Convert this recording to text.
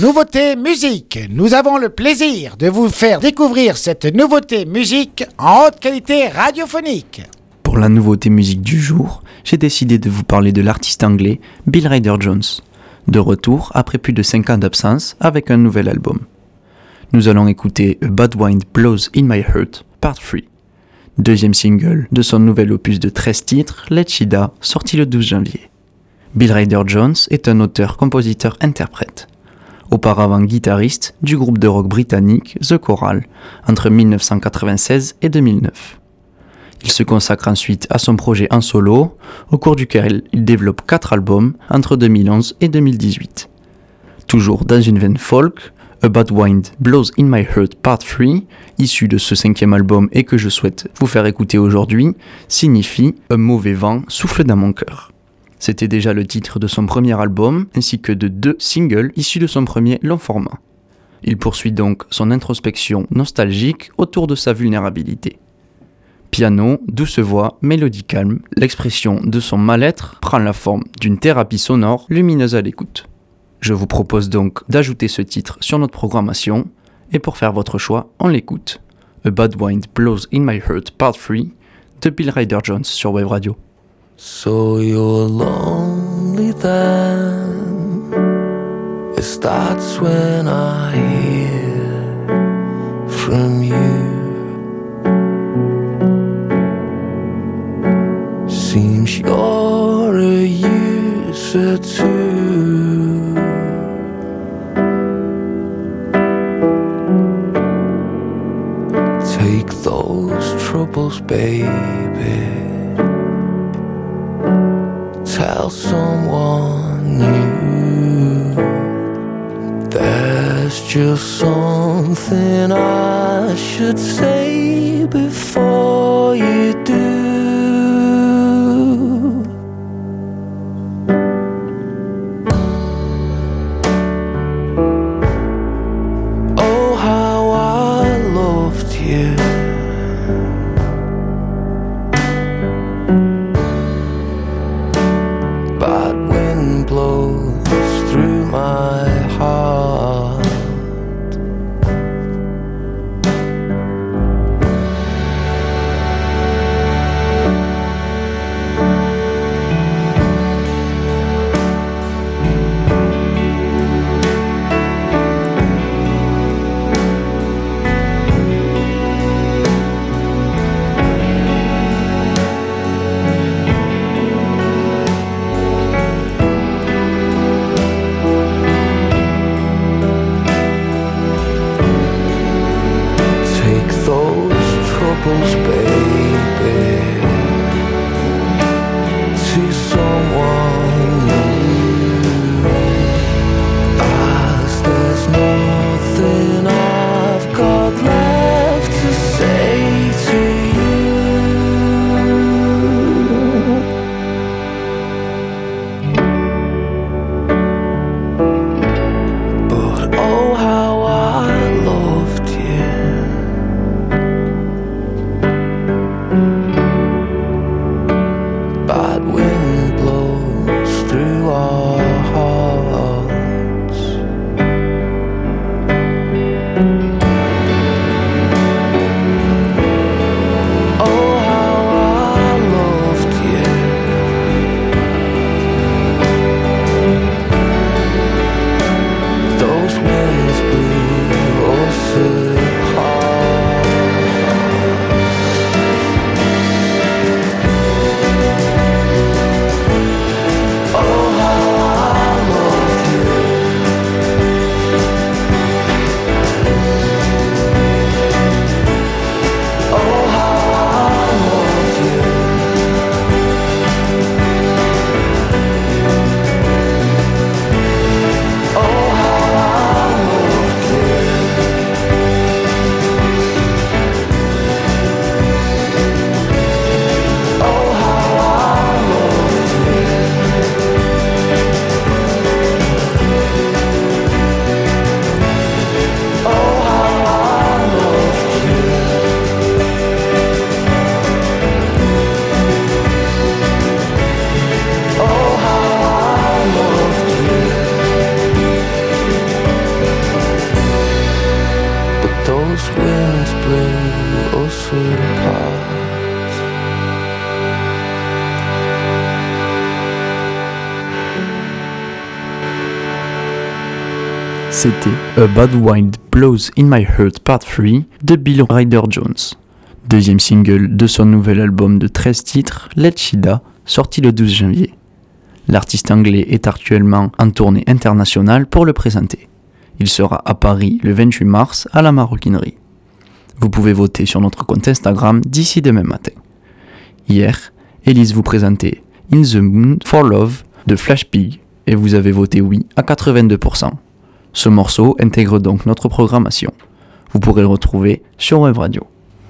Nouveauté musique. Nous avons le plaisir de vous faire découvrir cette nouveauté musique en haute qualité radiophonique. Pour la nouveauté musique du jour, j'ai décidé de vous parler de l'artiste anglais Bill Ryder Jones, de retour après plus de 5 ans d'absence avec un nouvel album. Nous allons écouter A Bad Wind Blows in My Heart, Part 3, deuxième single de son nouvel opus de 13 titres, Let Shida, sorti le 12 janvier. Bill Ryder Jones est un auteur, compositeur, interprète. Auparavant guitariste du groupe de rock britannique The Choral entre 1996 et 2009. Il se consacre ensuite à son projet en solo, au cours duquel il développe 4 albums entre 2011 et 2018. Toujours dans une veine folk, A Bad Wind Blows in My Heart Part 3, issu de ce cinquième album et que je souhaite vous faire écouter aujourd'hui, signifie Un mauvais vent souffle dans mon cœur. C'était déjà le titre de son premier album, ainsi que de deux singles issus de son premier long format. Il poursuit donc son introspection nostalgique autour de sa vulnérabilité. Piano, douce voix, mélodie calme, l'expression de son mal-être prend la forme d'une thérapie sonore lumineuse à l'écoute. Je vous propose donc d'ajouter ce titre sur notre programmation, et pour faire votre choix, on l'écoute. A Bad Wind Blows in My Heart Part 3 de Bill Ryder Jones sur Wave Radio. So you're lonely then. It starts when I hear from you. Seems you're a user too. Take those troubles, baby. Tell someone new. There's just something I should say before you do. C'était A Bad Wind Blows in My Heart Part 3 de Bill Ryder Jones, deuxième single de son nouvel album de 13 titres, Let Shida, sorti le 12 janvier. L'artiste anglais est actuellement en tournée internationale pour le présenter. Il sera à Paris le 28 mars à la Maroquinerie. Vous pouvez voter sur notre compte Instagram d'ici demain matin. Hier, Elise vous présentait In the Moon for Love de Flash Pig et vous avez voté oui à 82%. Ce morceau intègre donc notre programmation. Vous pourrez le retrouver sur Web Radio.